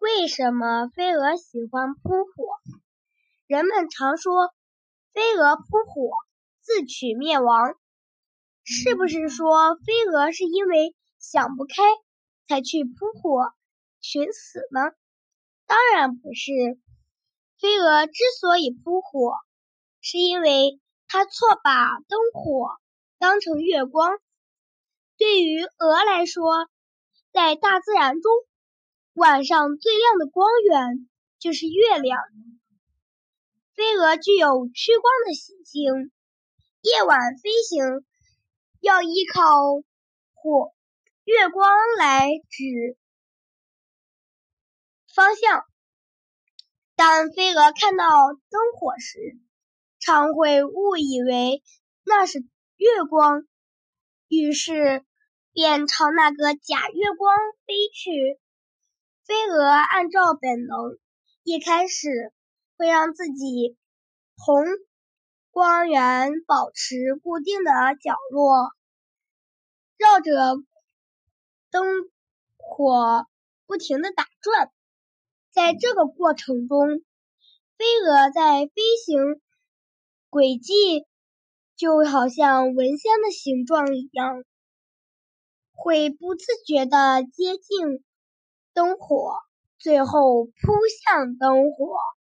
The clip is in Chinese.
为什么飞蛾喜欢扑火？人们常说飞蛾扑火，自取灭亡。是不是说飞蛾是因为想不开才去扑火寻死呢？当然不是。飞蛾之所以扑火，是因为它错把灯火当成月光。对于蛾来说，在大自然中，晚上最亮的光源就是月亮。飞蛾具有趋光的习性，夜晚飞行要依靠火月光来指方向。当飞蛾看到灯火时，常会误以为那是月光，于是便朝那个假月光飞去。飞蛾按照本能，一开始会让自己同光源保持固定的角落，绕着灯火不停的打转。在这个过程中，飞蛾在飞行轨迹就好像蚊香的形状一样，会不自觉地接近灯火，最后扑向灯火。